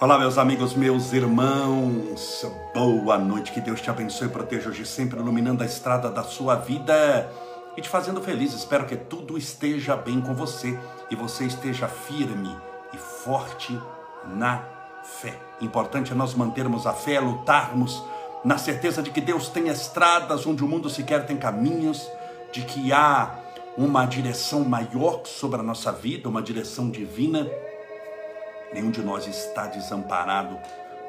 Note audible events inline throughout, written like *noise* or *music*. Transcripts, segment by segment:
Olá, meus amigos, meus irmãos, boa noite, que Deus te abençoe e proteja hoje sempre, iluminando a estrada da sua vida e te fazendo feliz. Espero que tudo esteja bem com você e você esteja firme e forte na fé. Importante é nós mantermos a fé, lutarmos na certeza de que Deus tem estradas onde o mundo sequer tem caminhos, de que há uma direção maior sobre a nossa vida, uma direção divina Nenhum de nós está desamparado.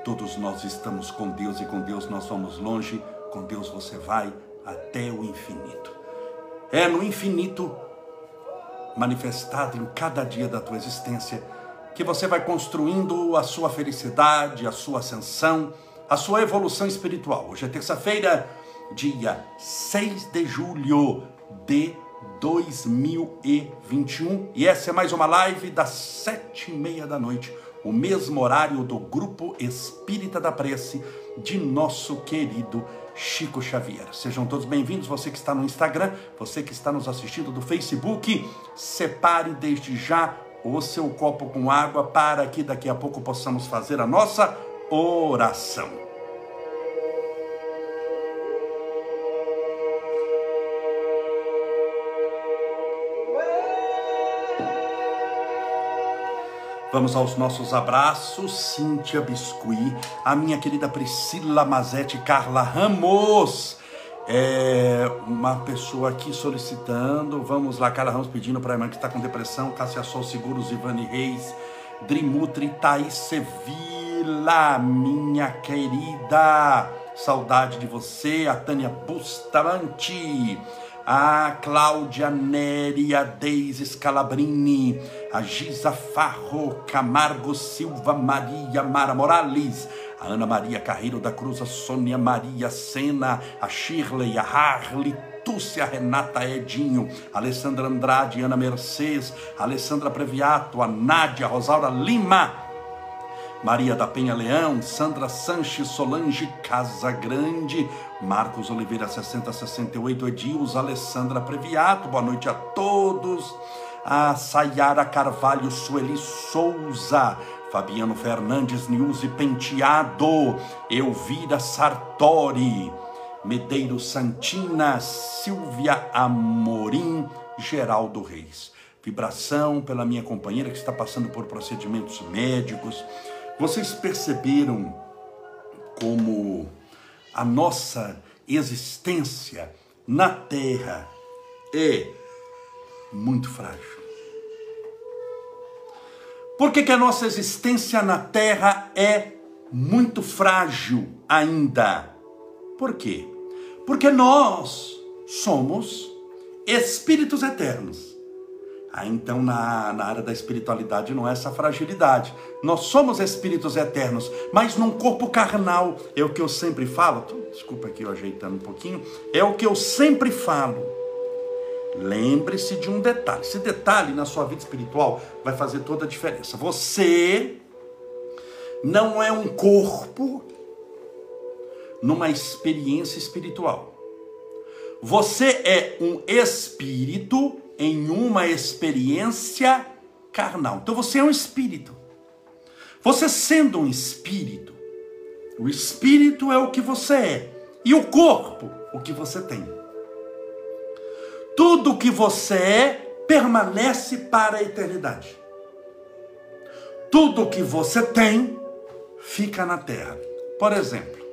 Todos nós estamos com Deus e com Deus nós vamos longe. Com Deus você vai até o infinito. É no infinito manifestado em cada dia da tua existência que você vai construindo a sua felicidade, a sua ascensão, a sua evolução espiritual. Hoje é terça-feira, dia 6 de julho de 2021 e essa é mais uma live das sete e meia da noite, o mesmo horário do Grupo Espírita da Prece de nosso querido Chico Xavier. Sejam todos bem-vindos, você que está no Instagram, você que está nos assistindo do Facebook, separe desde já o seu copo com água para que daqui a pouco possamos fazer a nossa oração. Vamos aos nossos abraços, Cíntia Biscuit, a minha querida Priscila Mazete, Carla Ramos, é uma pessoa aqui solicitando, vamos lá, Carla Ramos pedindo para a irmã que está com depressão, Cássia Sol Seguros, Ivane Reis, Drimutri, Thaís Sevilla, minha querida, saudade de você, a Tânia Bustamante, a Cláudia Neri, a Deise Scalabrini, a Giza Farro, Camargo Silva Maria Mara Morales, a Ana Maria Carreiro da Cruz, a Sônia Maria Sena, a Shirley, a Harley, Túcia Renata Edinho, Alessandra Andrade, Ana Mercedes, Alessandra Previato, a Nádia Rosaura Lima, Maria da Penha Leão, Sandra Sanches, Solange Casagrande, Marcos Oliveira 6068, Edils, Alessandra Previato, boa noite a todos a Sayara Carvalho, Sueli Souza, Fabiano Fernandes, Nilce Penteado, Elvira Sartori, Medeiros Santina, Silvia Amorim, Geraldo Reis. Vibração pela minha companheira que está passando por procedimentos médicos. Vocês perceberam como a nossa existência na Terra é muito frágil. Por que, que a nossa existência na Terra é muito frágil ainda? Por quê? Porque nós somos espíritos eternos. Ah, então na, na área da espiritualidade não é essa fragilidade. Nós somos espíritos eternos, mas num corpo carnal. É o que eu sempre falo. Desculpa aqui eu ajeitando um pouquinho. É o que eu sempre falo Lembre-se de um detalhe. Esse detalhe na sua vida espiritual vai fazer toda a diferença. Você não é um corpo numa experiência espiritual. Você é um espírito em uma experiência carnal. Então você é um espírito. Você sendo um espírito, o espírito é o que você é e o corpo o que você tem. Tudo que você é permanece para a eternidade. Tudo que você tem fica na terra. Por exemplo,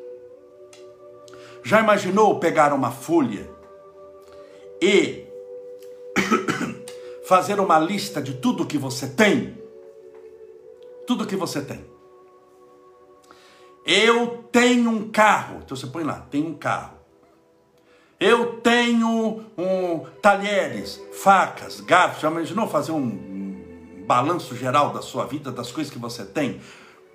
já imaginou pegar uma folha e *coughs* fazer uma lista de tudo que você tem? Tudo que você tem. Eu tenho um carro. Então você põe lá, tem um carro. Eu tenho um, talheres, facas, garfos. Já imaginou fazer um, um balanço geral da sua vida, das coisas que você tem?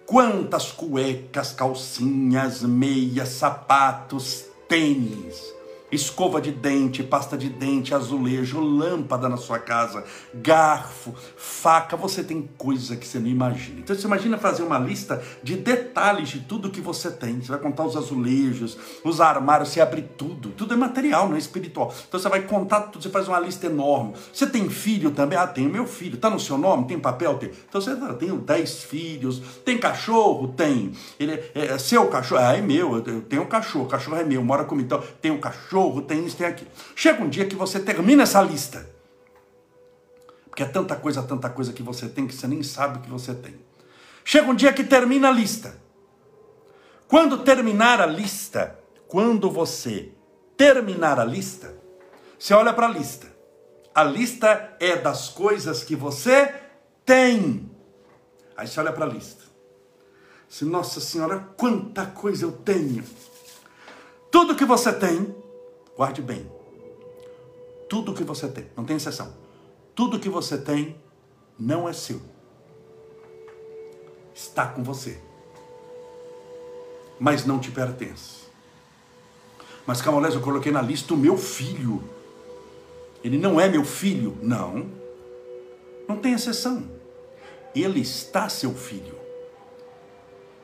Quantas cuecas, calcinhas, meias, sapatos, tênis. Escova de dente, pasta de dente, azulejo, lâmpada na sua casa, garfo, faca, você tem coisa que você não imagina. Então você imagina fazer uma lista de detalhes de tudo que você tem. Você vai contar os azulejos, os armários, você abre tudo. Tudo é material, não é espiritual. Então você vai contar tudo, você faz uma lista enorme. Você tem filho também? Ah, tenho meu filho. Tá no seu nome? Tem papel? Tem. Então você tem 10 filhos. Tem cachorro? Tem. Ele é, é seu cachorro? Ah, é meu. Eu tenho um cachorro. O cachorro é meu. Mora comigo. Então, tem um cachorro cachorro, tem isso, tem aquilo. Chega um dia que você termina essa lista. Porque é tanta coisa, tanta coisa que você tem que você nem sabe que você tem. Chega um dia que termina a lista. Quando terminar a lista, quando você terminar a lista, você olha para a lista. A lista é das coisas que você tem. Aí você olha para a lista. Se, nossa senhora, quanta coisa eu tenho. Tudo que você tem Guarde bem. Tudo que você tem, não tem exceção. Tudo que você tem não é seu. Está com você. Mas não te pertence. Mas Camolés, eu coloquei na lista o meu filho. Ele não é meu filho. Não. Não tem exceção. Ele está seu filho.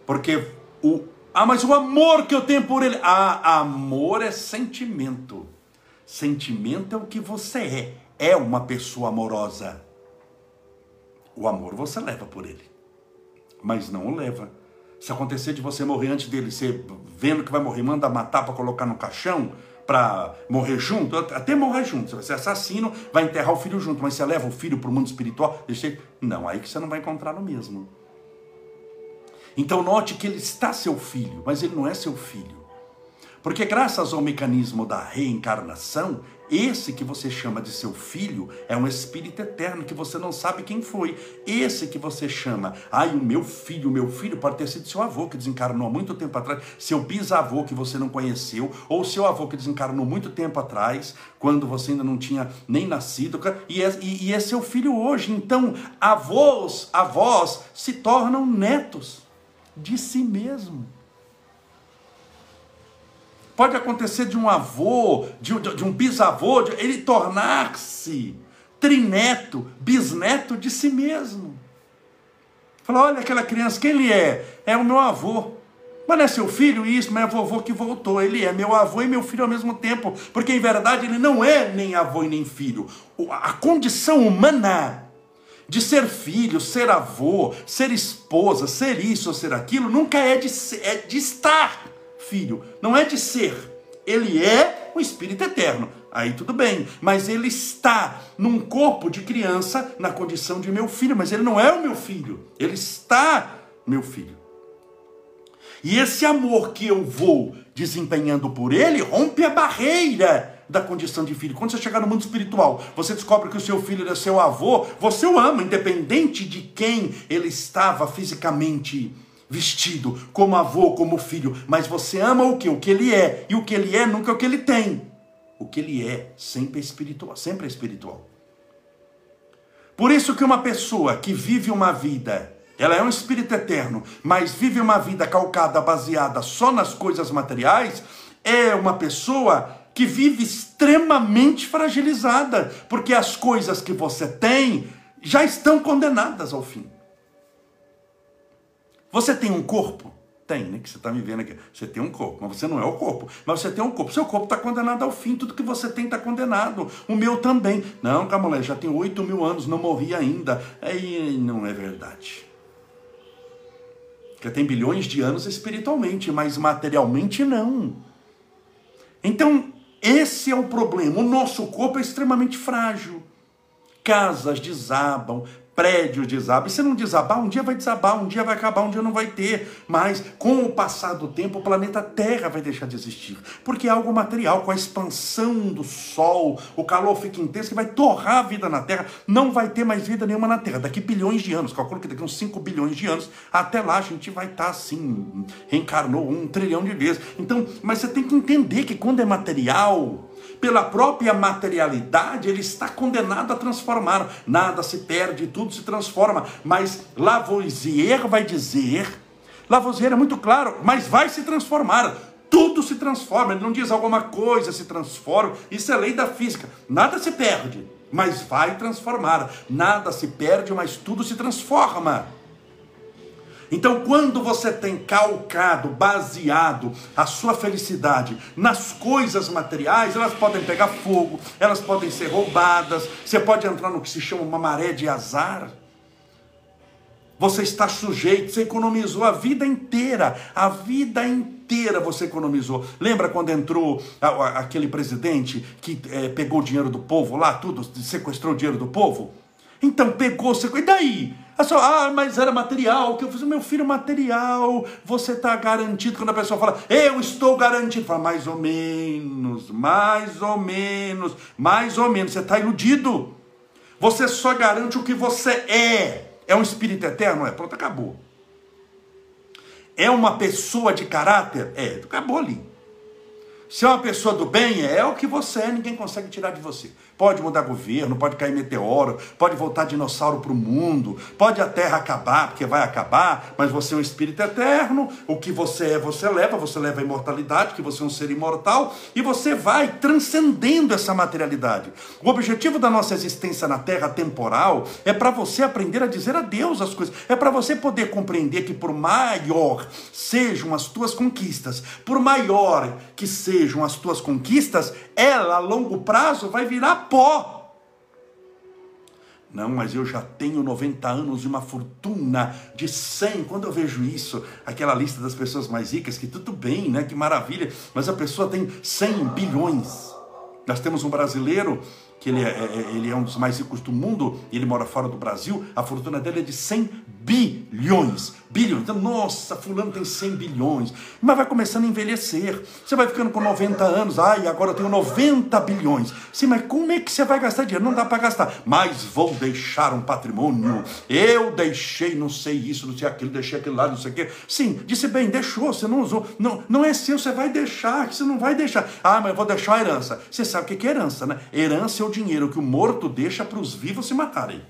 Porque o ah, mas o amor que eu tenho por ele. Ah, amor é sentimento. Sentimento é o que você é. É uma pessoa amorosa. O amor você leva por ele. Mas não o leva. Se acontecer de você morrer antes dele, você vendo que vai morrer, manda matar para colocar no caixão, para morrer junto, até morrer junto. Você vai ser assassino, vai enterrar o filho junto, mas você leva o filho para o mundo espiritual, Não, aí que você não vai encontrar no mesmo. Então note que ele está seu filho, mas ele não é seu filho. Porque graças ao mecanismo da reencarnação, esse que você chama de seu filho é um espírito eterno que você não sabe quem foi. Esse que você chama, ai, o meu filho, o meu filho pode ter sido seu avô que desencarnou há muito tempo atrás, seu bisavô que você não conheceu, ou seu avô que desencarnou muito tempo atrás, quando você ainda não tinha nem nascido, e é, e, e é seu filho hoje. Então, avós, avós se tornam netos de si mesmo. Pode acontecer de um avô, de, de um bisavô, de ele tornar-se trineto, bisneto de si mesmo. Fala, olha aquela criança, quem ele é? É o meu avô. Mas não é seu filho isso, mas é vovô que voltou. Ele é meu avô e meu filho ao mesmo tempo. Porque em verdade ele não é nem avô e nem filho. A condição humana de ser filho, ser avô, ser esposa, ser isso ou ser aquilo, nunca é de, ser, é de estar filho, não é de ser. Ele é o Espírito Eterno. Aí tudo bem, mas ele está num corpo de criança na condição de meu filho, mas ele não é o meu filho, ele está meu filho. E esse amor que eu vou desempenhando por ele rompe a barreira da condição de filho. Quando você chegar no mundo espiritual, você descobre que o seu filho é seu avô, você o ama, independente de quem ele estava fisicamente vestido, como avô, como filho. Mas você ama o que? O que ele é. E o que ele é nunca é o que ele tem. O que ele é sempre é espiritual, sempre é espiritual. Por isso que uma pessoa que vive uma vida ela é um espírito eterno, mas vive uma vida calcada, baseada só nas coisas materiais, é uma pessoa que vive extremamente fragilizada, porque as coisas que você tem já estão condenadas ao fim. Você tem um corpo? Tem, né? Que você está me vendo aqui. Você tem um corpo, mas você não é o corpo. Mas você tem um corpo. Seu corpo está condenado ao fim. Tudo que você tem está condenado. O meu também. Não, Camolé, já tem 8 mil anos, não morri ainda. Aí não é verdade. Porque tem bilhões de anos espiritualmente, mas materialmente não. Então, esse é o problema. O nosso corpo é extremamente frágil. Casas desabam, prédio desaba. E se não desabar, um dia vai desabar, um dia vai acabar, um dia não vai ter. Mas com o passar do tempo, o planeta Terra vai deixar de existir. Porque é algo material, com a expansão do Sol, o calor fica intenso, que vai torrar a vida na Terra. Não vai ter mais vida nenhuma na Terra. Daqui bilhões de anos, calculo que daqui uns 5 bilhões de anos, até lá a gente vai estar tá assim, reencarnou um trilhão de vezes. Então, mas você tem que entender que quando é material, pela própria materialidade, ele está condenado a transformar. Nada se perde, tudo se transforma. Mas Lavoisier vai dizer, Lavoisier é muito claro, mas vai se transformar. tudo se transforma. Ele não diz alguma coisa se transforma. Isso é lei da física. Nada se perde, mas vai transformar. Nada se perde, mas tudo se transforma. Então, quando você tem calcado, baseado a sua felicidade nas coisas materiais, elas podem pegar fogo, elas podem ser roubadas, você pode entrar no que se chama uma maré de azar. Você está sujeito, você economizou a vida inteira, a vida inteira você economizou. Lembra quando entrou aquele presidente que é, pegou o dinheiro do povo lá, tudo, sequestrou o dinheiro do povo? Então pegou, sequestrou, e daí? Ah, mas era material, que eu fiz, meu filho, material, você está garantido. Quando a pessoa fala, eu estou garantido, fala, mais ou menos, mais ou menos, mais ou menos, você está iludido. Você só garante o que você é. É um espírito eterno? É, pronto, acabou. É uma pessoa de caráter? É, acabou ali. Se é uma pessoa do bem, é o que você é, ninguém consegue tirar de você. Pode mudar governo, pode cair meteoro, pode voltar dinossauro para o mundo, pode a terra acabar, porque vai acabar, mas você é um espírito eterno, o que você é, você leva, você leva a imortalidade, que você é um ser imortal, e você vai transcendendo essa materialidade. O objetivo da nossa existência na terra temporal é para você aprender a dizer a Deus as coisas, é para você poder compreender que por maior sejam as tuas conquistas, por maior que sejam as tuas conquistas, ela a longo prazo vai virar pó. Não, mas eu já tenho 90 anos e uma fortuna de 100. Quando eu vejo isso, aquela lista das pessoas mais ricas, que tudo bem, né? Que maravilha, mas a pessoa tem 100 bilhões. Nós temos um brasileiro que ele é, é, é, ele é um dos mais ricos do mundo, ele mora fora do Brasil, a fortuna dele é de 100 bilhões. Bilhões. Então, nossa, fulano tem 100 bilhões. Mas vai começando a envelhecer. Você vai ficando com 90 anos. Ai, agora eu tenho 90 bilhões. Sim, mas como é que você vai gastar dinheiro? Não dá para gastar. Mas vou deixar um patrimônio. Eu deixei não sei isso, não sei aquilo, deixei aquilo lá, não sei o quê. Sim, disse bem, deixou, você não usou. Não, não é seu, você vai deixar, você não vai deixar. Ah, mas eu vou deixar a herança. Você sabe o que é herança, né? Herança é o dinheiro que o morto deixa para os vivos se matarem.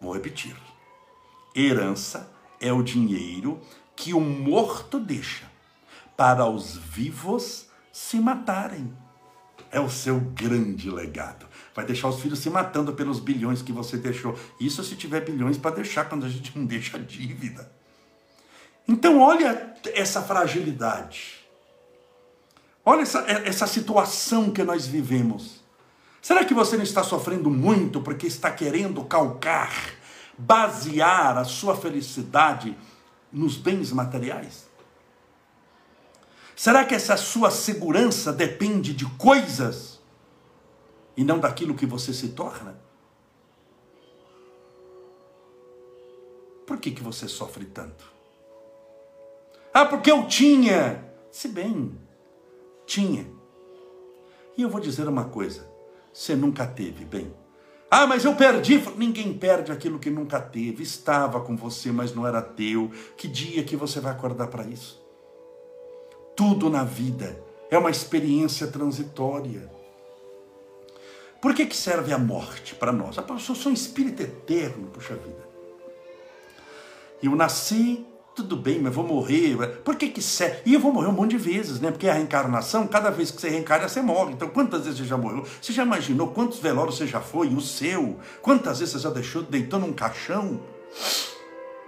Vou repetir. Herança é o dinheiro que o morto deixa para os vivos se matarem. É o seu grande legado. Vai deixar os filhos se matando pelos bilhões que você deixou. Isso se tiver bilhões para deixar, quando a gente não deixa dívida. Então, olha essa fragilidade. Olha essa, essa situação que nós vivemos. Será que você não está sofrendo muito porque está querendo calcar basear a sua felicidade nos bens materiais? Será que essa sua segurança depende de coisas e não daquilo que você se torna? Por que, que você sofre tanto? Ah, porque eu tinha. Se bem, tinha. E eu vou dizer uma coisa: você nunca teve bem. Ah, mas eu perdi. Ninguém perde aquilo que nunca teve. Estava com você, mas não era teu. Que dia que você vai acordar para isso? Tudo na vida é uma experiência transitória. Por que, que serve a morte para nós? Eu sou um espírito eterno, puxa vida. Eu nasci tudo bem, mas vou morrer. Por que que serve? E eu vou morrer um monte de vezes, né? Porque a reencarnação, cada vez que você reencarna, você morre. Então, quantas vezes você já morreu? Você já imaginou quantos velórios você já foi? O seu? Quantas vezes você já deixou, deitou num caixão?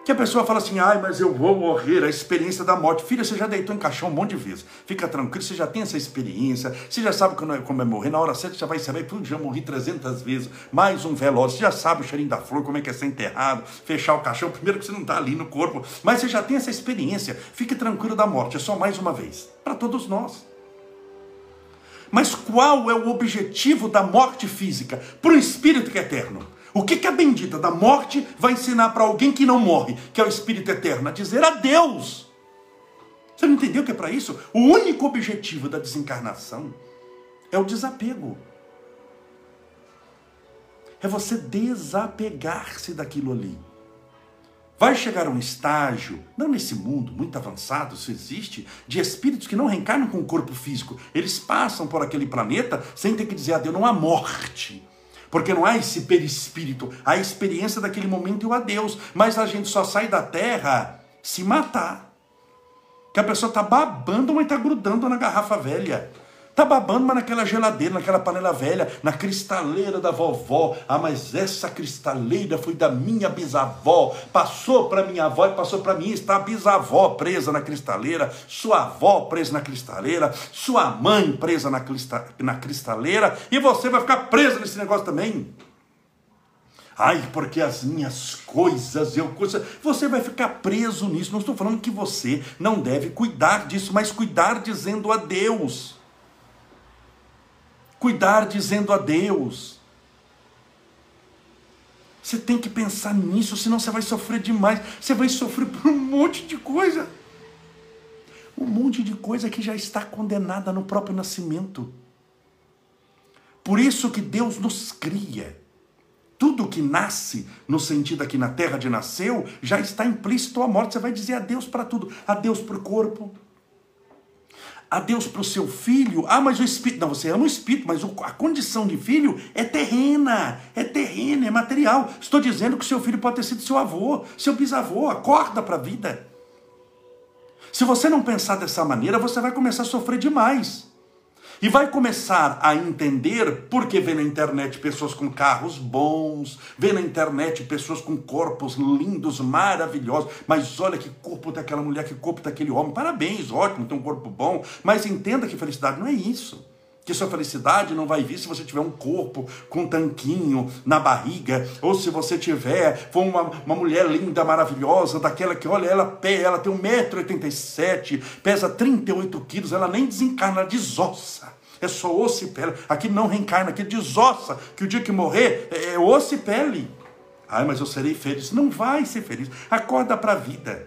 Que a pessoa fala assim, ai, mas eu vou morrer, a experiência da morte. Filha, você já deitou em caixão um monte de vezes. Fica tranquilo, você já tem essa experiência, você já sabe como é, como é morrer. Na hora certa você já vai saber, tudo já morri 300 vezes. Mais um velório, você já sabe o cheirinho da flor, como é que é ser enterrado, fechar o caixão. Primeiro que você não está ali no corpo, mas você já tem essa experiência. Fique tranquilo da morte, é só mais uma vez. Para todos nós. Mas qual é o objetivo da morte física? Para o espírito que é eterno o que, que a bendita da morte vai ensinar para alguém que não morre, que é o Espírito Eterno? A dizer adeus. Você não entendeu que é para isso? O único objetivo da desencarnação é o desapego. É você desapegar-se daquilo ali. Vai chegar um estágio, não nesse mundo muito avançado, isso existe, de espíritos que não reencarnam com o corpo físico. Eles passam por aquele planeta sem ter que dizer adeus, não há morte. Porque não há esse perispírito, a experiência daquele momento e o adeus. Mas a gente só sai da terra se matar. Que a pessoa está babando, mas está grudando na garrafa velha. Tá babando, mas naquela geladeira, naquela panela velha, na cristaleira da vovó. Ah, mas essa cristaleira foi da minha bisavó. Passou para minha avó e passou para mim. Está a bisavó presa na cristaleira, sua avó presa na cristaleira, sua mãe presa na, crista, na cristaleira, e você vai ficar preso nesse negócio também. Ai, porque as minhas coisas, eu. Você vai ficar preso nisso. Não estou falando que você não deve cuidar disso, mas cuidar dizendo a Deus cuidar dizendo a Deus. Você tem que pensar nisso, senão você vai sofrer demais. Você vai sofrer por um monte de coisa. Um monte de coisa que já está condenada no próprio nascimento. Por isso que Deus nos cria. Tudo que nasce, no sentido aqui na terra de nasceu, já está implícito a morte. Você vai dizer adeus para tudo. Adeus para o corpo, a Deus para o seu filho. Ah, mas o espírito. Não, você ama o espírito, mas a condição de filho é terrena, é terrena, é material. Estou dizendo que o seu filho pode ter sido seu avô, seu bisavô. Acorda para a vida. Se você não pensar dessa maneira, você vai começar a sofrer demais. E vai começar a entender porque vê na internet pessoas com carros bons, vê na internet pessoas com corpos lindos, maravilhosos. Mas olha que corpo daquela mulher, que corpo daquele homem. Parabéns, ótimo, tem um corpo bom. Mas entenda que felicidade não é isso que sua felicidade não vai vir se você tiver um corpo com um tanquinho na barriga, ou se você tiver for uma, uma mulher linda, maravilhosa, daquela que, olha, ela, ela tem 1,87m, pesa 38 quilos, ela nem desencarna, ela desossa. É só osso e pele. Aqui não reencarna, aqui desossa, que o dia que morrer é, é osso e pele. Ai, mas eu serei feliz. Não vai ser feliz. Acorda para a vida.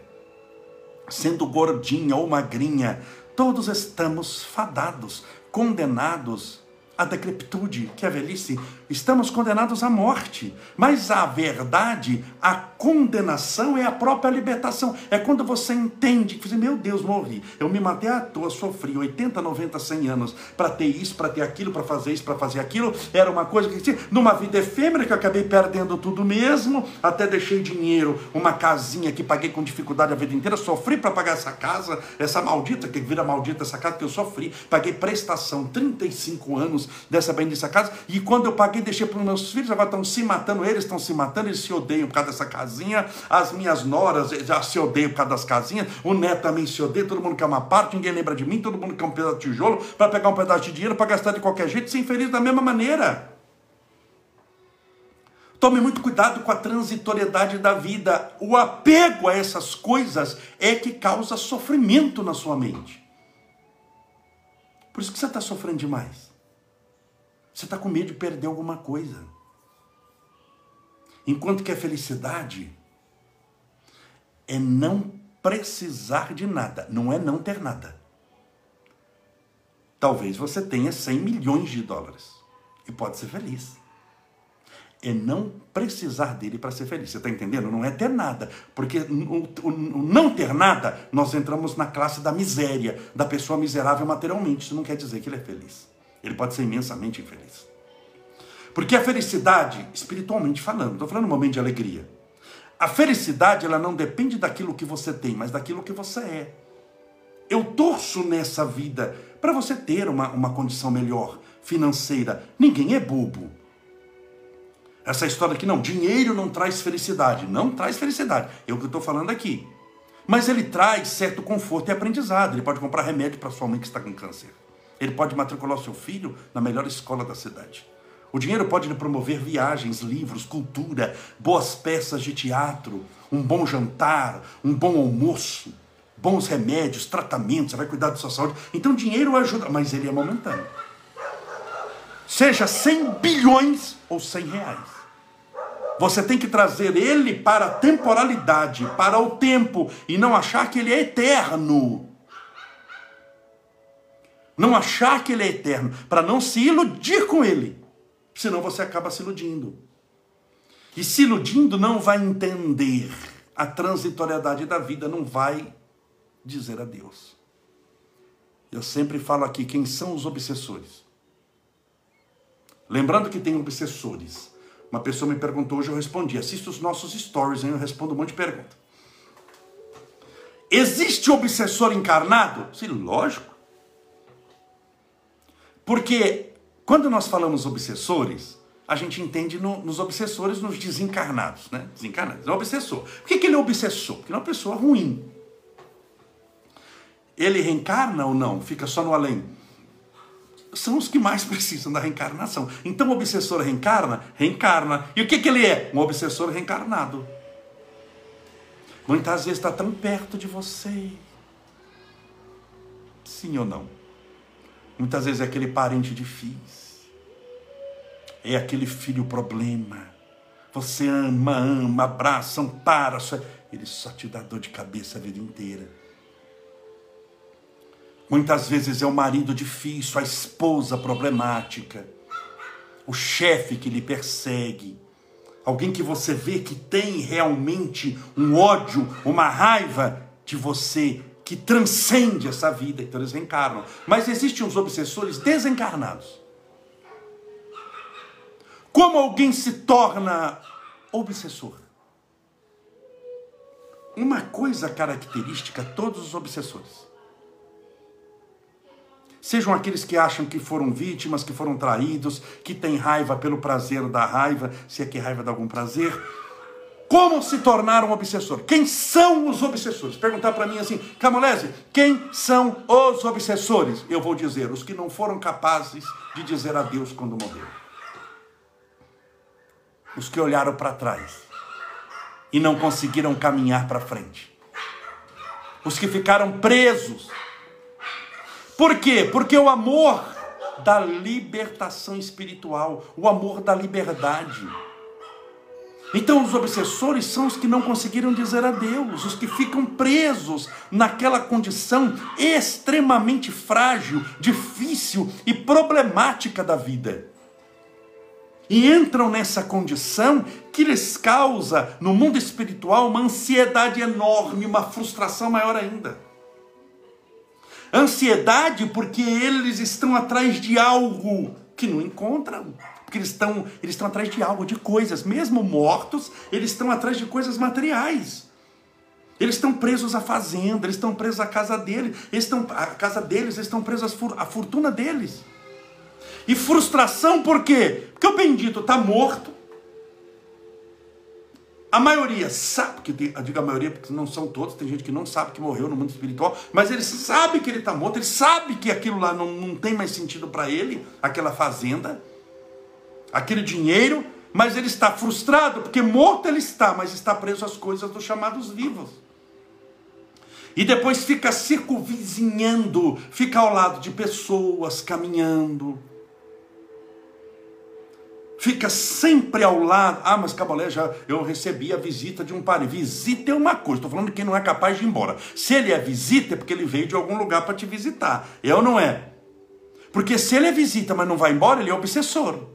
Sendo gordinha ou magrinha, todos estamos fadados condenados à decrepitude, que é a velhice, estamos condenados à morte. Mas a verdade, a condenação é a própria libertação. É quando você entende que, meu Deus, morri. Eu me matei à toa, sofri 80, 90, 100 anos para ter isso, para ter aquilo, para fazer isso, para fazer aquilo. Era uma coisa que, numa vida efêmera, que eu acabei perdendo tudo mesmo. Até deixei dinheiro, uma casinha que paguei com dificuldade a vida inteira. Sofri para pagar essa casa, essa maldita, que vira maldita essa casa que eu sofri. Paguei prestação 35 anos dessa bendita casa. E quando eu paguei, deixei para os meus filhos, agora estão se matando, eles estão se matando, eles se odeiam por causa dessa casinha, as minhas noras já se odeiam por causa das casinhas, o neto também se odeia, todo mundo quer uma parte, ninguém lembra de mim, todo mundo quer um pedaço de tijolo para pegar um pedaço de dinheiro, para gastar de qualquer jeito, ser infeliz da mesma maneira. Tome muito cuidado com a transitoriedade da vida. O apego a essas coisas é que causa sofrimento na sua mente. Por isso que você está sofrendo demais. Você está com medo de perder alguma coisa. Enquanto que a felicidade é não precisar de nada, não é não ter nada. Talvez você tenha 100 milhões de dólares e pode ser feliz. É não precisar dele para ser feliz. Você está entendendo? Não é ter nada. Porque o, o, o, não ter nada, nós entramos na classe da miséria, da pessoa miserável materialmente. Isso não quer dizer que ele é feliz ele pode ser imensamente infeliz. Porque a felicidade, espiritualmente falando, estou falando um momento de alegria. A felicidade, ela não depende daquilo que você tem, mas daquilo que você é. Eu torço nessa vida para você ter uma, uma condição melhor financeira. Ninguém é bobo. Essa história aqui, não, dinheiro não traz felicidade. Não traz felicidade. É o que eu estou falando aqui. Mas ele traz certo conforto e aprendizado. Ele pode comprar remédio para sua mãe que está com câncer. Ele pode matricular seu filho na melhor escola da cidade. O dinheiro pode lhe promover viagens, livros, cultura, boas peças de teatro, um bom jantar, um bom almoço, bons remédios, tratamentos, você vai cuidar da sua saúde. Então, dinheiro ajuda, mas ele é momentâneo. Seja 100 bilhões ou 100 reais. Você tem que trazer ele para a temporalidade, para o tempo, e não achar que ele é eterno. Não achar que ele é eterno, para não se iludir com ele. Senão você acaba se iludindo. E se iludindo não vai entender a transitoriedade da vida, não vai dizer adeus. Eu sempre falo aqui quem são os obsessores. Lembrando que tem obsessores. Uma pessoa me perguntou hoje, eu respondi. Assista os nossos stories, hein? eu respondo um monte de perguntas. Existe obsessor encarnado? Sim, lógico. Porque quando nós falamos obsessores, a gente entende no, nos obsessores, nos desencarnados, né? Desencarnados. É um obsessor. Por que, que ele é obsessor? Porque ele é uma pessoa ruim. Ele reencarna ou não? Fica só no além? São os que mais *laughs* precisam da reencarnação. Então o obsessor reencarna? Reencarna. E o que, que ele é? Um obsessor reencarnado. Muitas vezes está tão perto de você. Sim ou não? Muitas vezes é aquele parente difícil. É aquele filho problema. Você ama, ama, abraça, ampara. Só... Ele só te dá dor de cabeça a vida inteira. Muitas vezes é o marido difícil, a esposa problemática, o chefe que lhe persegue, alguém que você vê que tem realmente um ódio, uma raiva de você que transcende essa vida, então eles reencarnam. Mas existem os obsessores desencarnados. Como alguém se torna obsessor? Uma coisa característica a todos os obsessores. Sejam aqueles que acham que foram vítimas, que foram traídos, que têm raiva pelo prazer da raiva, se é que raiva dá algum prazer, como se tornar um obsessor? Quem são os obsessores? Perguntar para mim assim, Camolese, quem são os obsessores? Eu vou dizer, os que não foram capazes de dizer adeus quando morreram. Os que olharam para trás e não conseguiram caminhar para frente. Os que ficaram presos. Por quê? Porque o amor da libertação espiritual, o amor da liberdade então, os obsessores são os que não conseguiram dizer adeus, os que ficam presos naquela condição extremamente frágil, difícil e problemática da vida. E entram nessa condição que lhes causa, no mundo espiritual, uma ansiedade enorme, uma frustração maior ainda. Ansiedade porque eles estão atrás de algo que não encontram. Porque eles estão, eles estão atrás de algo, de coisas. Mesmo mortos, eles estão atrás de coisas materiais. Eles estão presos à fazenda, eles estão presos à casa deles, eles estão, à casa deles, eles estão presos à fortuna deles. E frustração por quê? Porque o bendito está morto. A maioria sabe, que eu digo a maioria porque não são todos, tem gente que não sabe que morreu no mundo espiritual, mas ele sabe que ele está morto, ele sabe que aquilo lá não, não tem mais sentido para ele, aquela fazenda aquele dinheiro, mas ele está frustrado, porque morto ele está, mas está preso às coisas dos chamados vivos. E depois fica circunvizinhando, fica ao lado de pessoas, caminhando. Fica sempre ao lado. Ah, mas Cabalé, já eu recebi a visita de um parente. Visita é uma coisa, estou falando de quem não é capaz de ir embora. Se ele é visita, é porque ele veio de algum lugar para te visitar. Eu não é. Porque se ele é visita, mas não vai embora, ele é obsessor.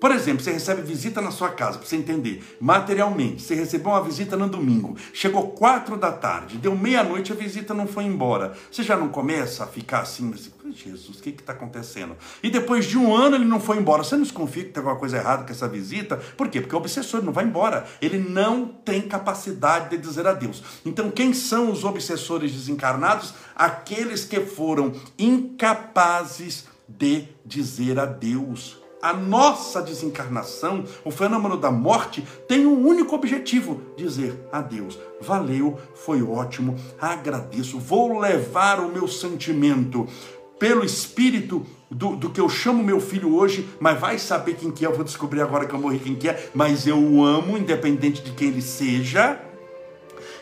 Por exemplo, você recebe visita na sua casa, para você entender, materialmente, você recebeu uma visita no domingo, chegou quatro da tarde, deu meia-noite, a visita não foi embora. Você já não começa a ficar assim, assim Jesus, o que está acontecendo? E depois de um ano ele não foi embora. Você não desconfia que tem alguma coisa errada com essa visita? Por quê? Porque o obsessor não vai embora. Ele não tem capacidade de dizer adeus. Então, quem são os obsessores desencarnados? Aqueles que foram incapazes de dizer adeus a nossa desencarnação, o fenômeno da morte, tem um único objetivo: dizer adeus. Valeu, foi ótimo, agradeço, vou levar o meu sentimento pelo espírito do, do, que eu chamo meu filho hoje, mas vai saber quem que é, eu vou descobrir agora que eu morri quem que é, mas eu o amo, independente de quem ele seja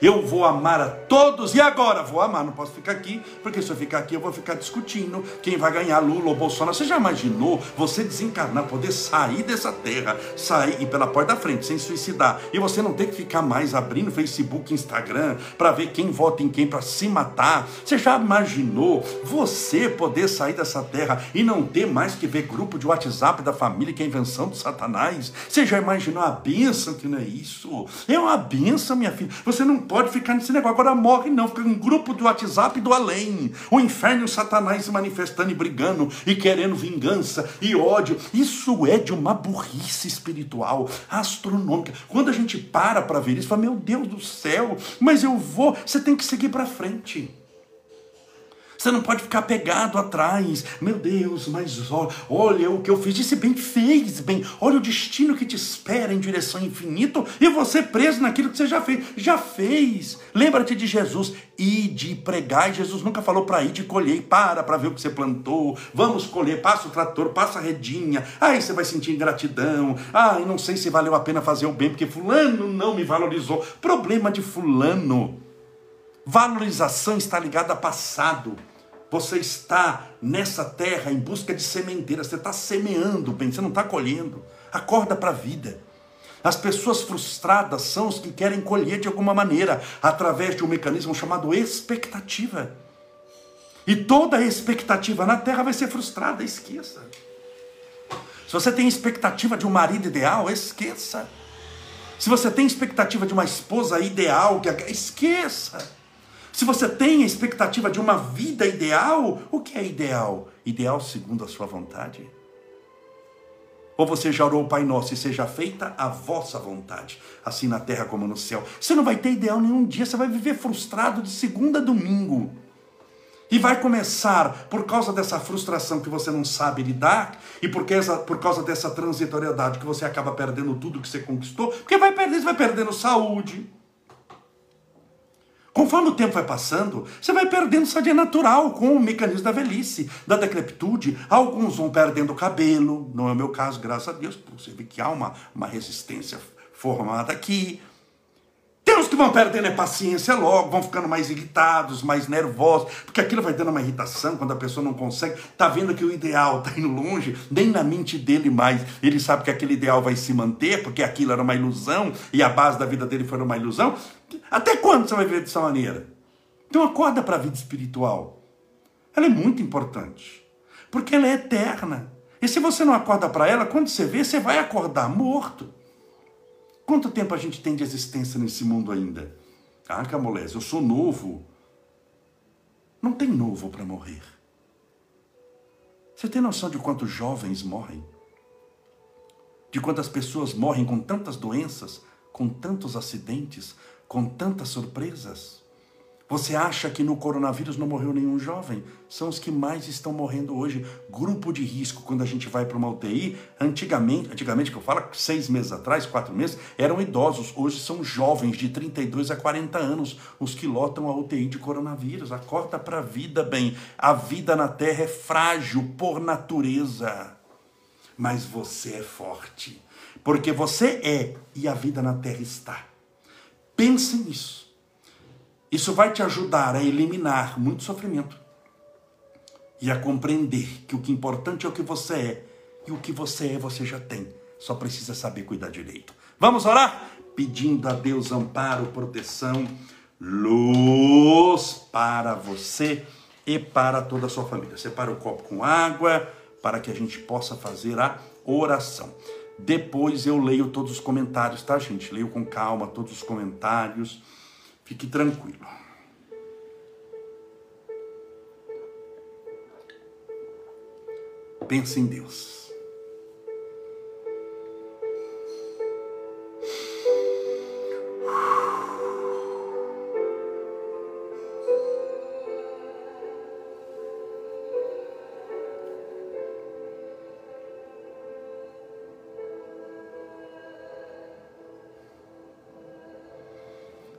eu vou amar a todos e agora vou amar. Não posso ficar aqui, porque se eu ficar aqui eu vou ficar discutindo quem vai ganhar, Lula ou Bolsonaro. Você já imaginou você desencarnar, poder sair dessa terra, sair pela porta da frente, sem suicidar, e você não ter que ficar mais abrindo Facebook, Instagram, para ver quem vota em quem, para se matar? Você já imaginou você poder sair dessa terra e não ter mais que ver grupo de WhatsApp da família, que é invenção do Satanás? Você já imaginou a bênção que não é isso? É uma bênção, minha filha. Você não pode ficar nesse negócio. Agora morre, não. Fica em grupo do WhatsApp do além. O inferno e o Satanás se manifestando e brigando e querendo vingança e ódio. Isso é de uma burrice espiritual, astronômica. Quando a gente para para ver isso, fala: Meu Deus do céu, mas eu vou. Você tem que seguir para frente. Você não pode ficar pegado atrás. Meu Deus, mas olha, olha o que eu fiz. Disse bem, fez bem. Olha o destino que te espera em direção ao infinito e você preso naquilo que você já fez. Já fez. Lembra-te de Jesus. E de pregar. Jesus nunca falou para ir de colher. Para para ver o que você plantou. Vamos colher. Passa o trator, passa a redinha. Aí você vai sentir ingratidão. Ah, não sei se valeu a pena fazer o bem porque fulano não me valorizou. Problema de fulano. Valorização está ligada a passado. Você está nessa terra em busca de sementeira, você está semeando bem, você não está colhendo. Acorda para a vida. As pessoas frustradas são os que querem colher de alguma maneira, através de um mecanismo chamado expectativa. E toda expectativa na terra vai ser frustrada, esqueça. Se você tem expectativa de um marido ideal, esqueça. Se você tem expectativa de uma esposa ideal, esqueça. Se você tem a expectativa de uma vida ideal, o que é ideal? Ideal segundo a sua vontade? Ou você já orou o Pai Nosso e seja feita a vossa vontade, assim na terra como no céu? Você não vai ter ideal nenhum dia, você vai viver frustrado de segunda a domingo. E vai começar, por causa dessa frustração que você não sabe lidar, e porque essa, por causa dessa transitoriedade que você acaba perdendo tudo que você conquistou, porque vai perder, você vai perdendo saúde, Conforme o tempo vai passando, você vai perdendo sadia natural com o mecanismo da velhice, da decrepitude. Alguns vão perdendo o cabelo, não é o meu caso, graças a Deus, você vê que há uma, uma resistência formada aqui. Que vão perdendo a paciência logo, vão ficando mais irritados, mais nervosos, porque aquilo vai dando uma irritação quando a pessoa não consegue, tá vendo que o ideal tá indo longe, nem na mente dele mais. Ele sabe que aquele ideal vai se manter, porque aquilo era uma ilusão e a base da vida dele foi uma ilusão. Até quando você vai viver dessa maneira? Então acorda para a vida espiritual. Ela é muito importante, porque ela é eterna. E se você não acorda para ela, quando você vê, você vai acordar morto. Quanto tempo a gente tem de existência nesse mundo ainda? Ah, Camolés, eu sou novo. Não tem novo para morrer. Você tem noção de quantos jovens morrem? De quantas pessoas morrem com tantas doenças, com tantos acidentes, com tantas surpresas? Você acha que no coronavírus não morreu nenhum jovem? São os que mais estão morrendo hoje. Grupo de risco, quando a gente vai para uma UTI, antigamente, antigamente que eu falo, seis meses atrás, quatro meses, eram idosos. Hoje são jovens de 32 a 40 anos os que lotam a UTI de coronavírus. Acorda para a vida, bem. A vida na Terra é frágil por natureza. Mas você é forte. Porque você é e a vida na Terra está. Pense nisso. Isso vai te ajudar a eliminar muito sofrimento e a compreender que o que é importante é o que você é e o que você é você já tem. Só precisa saber cuidar direito. Vamos orar? Pedindo a Deus amparo, proteção, luz para você e para toda a sua família. Separa o copo com água para que a gente possa fazer a oração. Depois eu leio todos os comentários, tá, gente? Leio com calma todos os comentários. Fique tranquilo. Pense em Deus.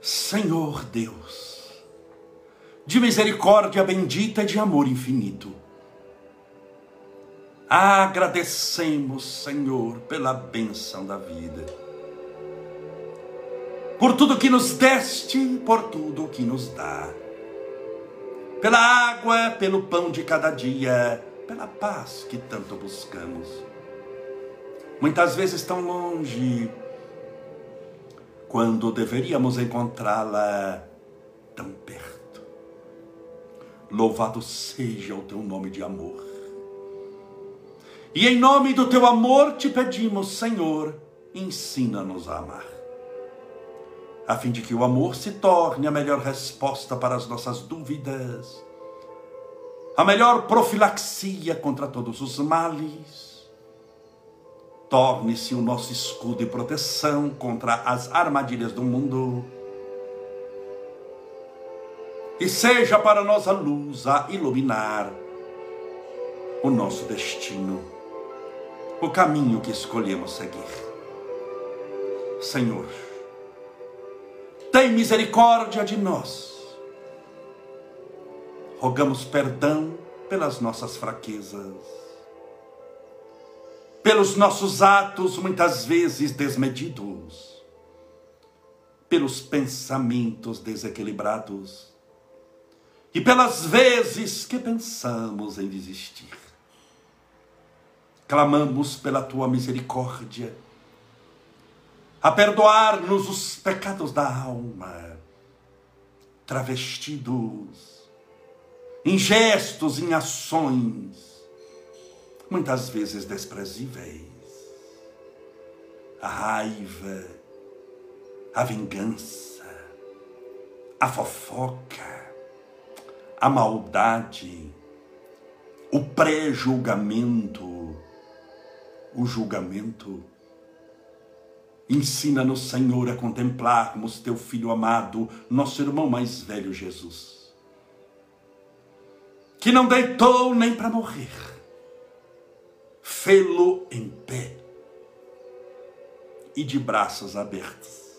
Senhor Deus, de misericórdia bendita e de amor infinito. Agradecemos, Senhor, pela bênção da vida, por tudo que nos deste, por tudo que nos dá, pela água, pelo pão de cada dia, pela paz que tanto buscamos. Muitas vezes tão longe, quando deveríamos encontrá-la tão perto. Louvado seja o teu nome de amor. E em nome do teu amor te pedimos, Senhor, ensina-nos a amar. a fim de que o amor se torne a melhor resposta para as nossas dúvidas, a melhor profilaxia contra todos os males. Torne-se o nosso escudo e proteção contra as armadilhas do mundo. E seja para nós a luz a iluminar o nosso destino, o caminho que escolhemos seguir. Senhor, tem misericórdia de nós. Rogamos perdão pelas nossas fraquezas, pelos nossos atos muitas vezes desmedidos, pelos pensamentos desequilibrados e pelas vezes que pensamos em desistir. Clamamos pela tua misericórdia a perdoar-nos os pecados da alma, travestidos em gestos, em ações, muitas vezes desprezíveis. A raiva, a vingança, a fofoca, a maldade, o pré-julgamento, o julgamento Ensina-nos, Senhor, a contemplarmos teu filho amado, nosso irmão mais velho Jesus, que não deitou nem para morrer, fê-lo em pé e de braços abertos,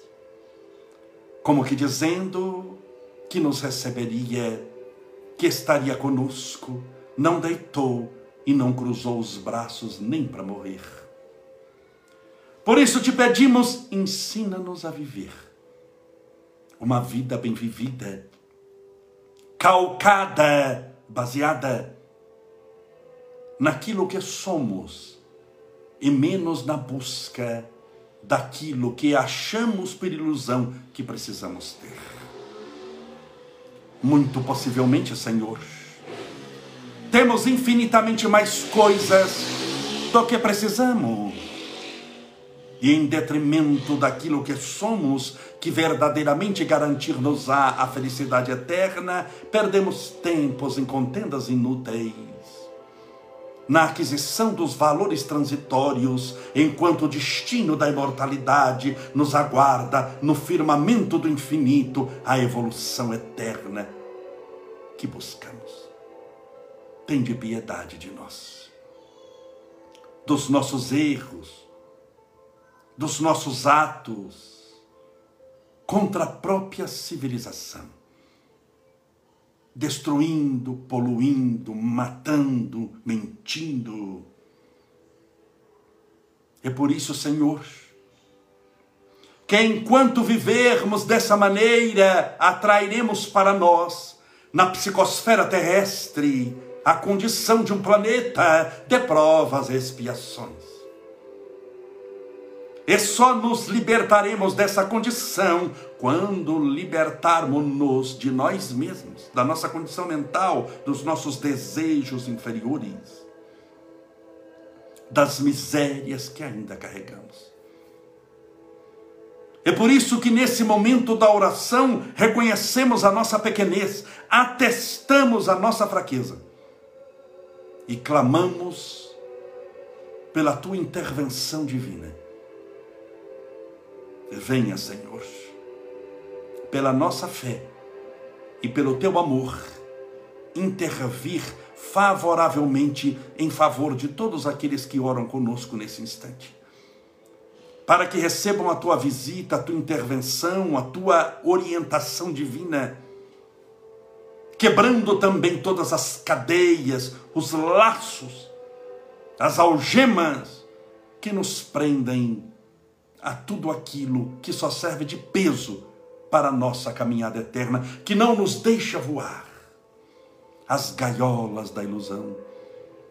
como que dizendo que nos receberia, que estaria conosco, não deitou e não cruzou os braços nem para morrer. Por isso te pedimos, ensina-nos a viver uma vida bem vivida, calcada, baseada naquilo que somos e menos na busca daquilo que achamos por ilusão que precisamos ter. Muito possivelmente, Senhor, temos infinitamente mais coisas do que precisamos e em detrimento daquilo que somos, que verdadeiramente garantir-nos-á a felicidade eterna, perdemos tempos em contendas inúteis. Na aquisição dos valores transitórios, enquanto o destino da imortalidade nos aguarda no firmamento do infinito, a evolução eterna que buscamos. Tem de piedade de nós, dos nossos erros, dos nossos atos contra a própria civilização, destruindo, poluindo, matando, mentindo. É por isso, Senhor, que enquanto vivermos dessa maneira, atrairemos para nós, na psicosfera terrestre, a condição de um planeta de provas e expiações. E só nos libertaremos dessa condição quando libertarmos-nos de nós mesmos, da nossa condição mental, dos nossos desejos inferiores, das misérias que ainda carregamos. É por isso que nesse momento da oração reconhecemos a nossa pequenez, atestamos a nossa fraqueza e clamamos pela tua intervenção divina Venha, Senhor, pela nossa fé e pelo teu amor, intervir favoravelmente em favor de todos aqueles que oram conosco nesse instante. Para que recebam a tua visita, a tua intervenção, a tua orientação divina, quebrando também todas as cadeias, os laços, as algemas que nos prendem a tudo aquilo que só serve de peso para a nossa caminhada eterna, que não nos deixa voar. As gaiolas da ilusão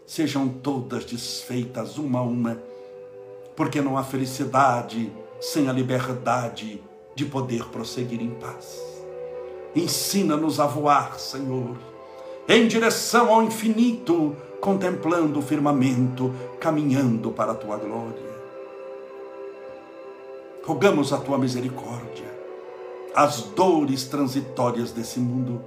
sejam todas desfeitas uma a uma, porque não há felicidade sem a liberdade de poder prosseguir em paz. Ensina-nos a voar, Senhor, em direção ao infinito, contemplando o firmamento, caminhando para a tua glória rogamos a tua misericórdia. as dores transitórias desse mundo.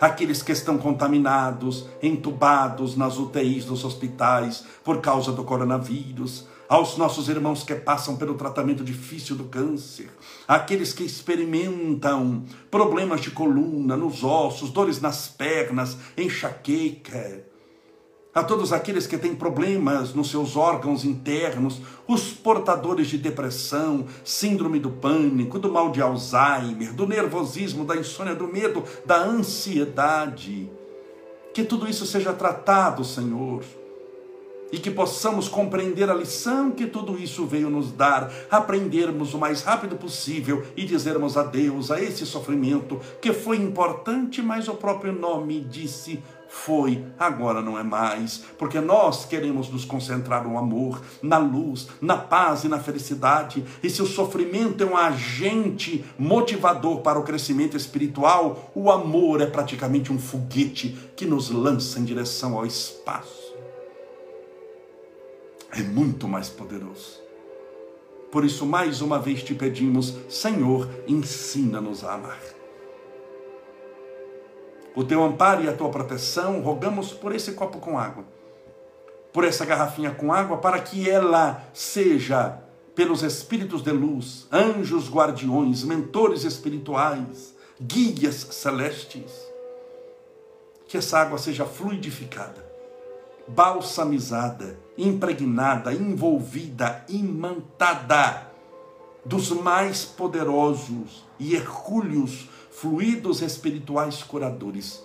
Aqueles que estão contaminados, entubados nas UTIs dos hospitais por causa do coronavírus, aos nossos irmãos que passam pelo tratamento difícil do câncer, aqueles que experimentam problemas de coluna, nos ossos, dores nas pernas, enxaqueca, a todos aqueles que têm problemas nos seus órgãos internos, os portadores de depressão, síndrome do pânico, do mal de Alzheimer, do nervosismo, da insônia, do medo, da ansiedade. Que tudo isso seja tratado, Senhor, e que possamos compreender a lição que tudo isso veio nos dar, aprendermos o mais rápido possível e dizermos adeus a esse sofrimento que foi importante, mas o próprio nome disse foi, agora não é mais, porque nós queremos nos concentrar no amor, na luz, na paz e na felicidade. E se o sofrimento é um agente motivador para o crescimento espiritual, o amor é praticamente um foguete que nos lança em direção ao espaço. É muito mais poderoso. Por isso, mais uma vez te pedimos, Senhor, ensina-nos a amar o teu amparo e a tua proteção, rogamos por esse copo com água, por essa garrafinha com água, para que ela seja, pelos espíritos de luz, anjos guardiões, mentores espirituais, guias celestes, que essa água seja fluidificada, balsamizada, impregnada, envolvida, imantada dos mais poderosos e hercúleos fluidos espirituais curadores.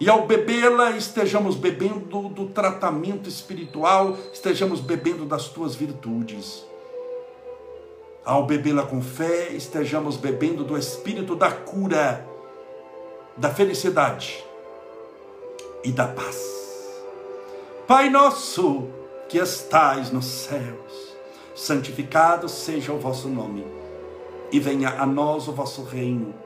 E ao bebê-la, estejamos bebendo do tratamento espiritual, estejamos bebendo das tuas virtudes. Ao bebê-la com fé, estejamos bebendo do espírito da cura, da felicidade e da paz. Pai nosso que estais nos céus, santificado seja o vosso nome, e venha a nós o vosso reino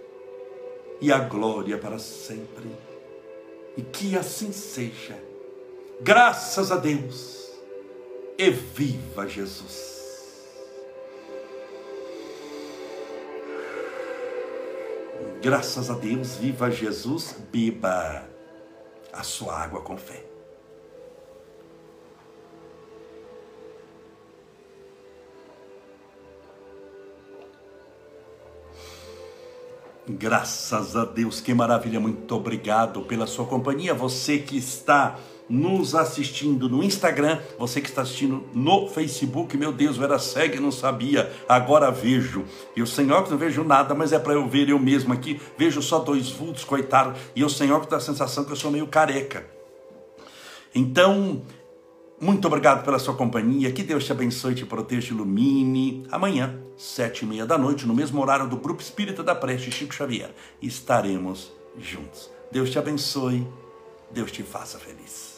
e a glória para sempre. E que assim seja. Graças a Deus. E viva Jesus. Graças a Deus, viva Jesus, beba a sua água com fé. Graças a Deus, que maravilha, muito obrigado pela sua companhia. Você que está nos assistindo no Instagram, você que está assistindo no Facebook, meu Deus, eu era cego e não sabia, agora vejo. E o Senhor que não vejo nada, mas é para eu ver eu mesmo aqui, vejo só dois vultos, coitado, e o Senhor que dá a sensação que eu sou meio careca. Então, muito obrigado pela sua companhia. Que Deus te abençoe, te proteja, te ilumine. Amanhã, sete e meia da noite, no mesmo horário do Grupo Espírita da Preste Chico Xavier, estaremos juntos. Deus te abençoe. Deus te faça feliz.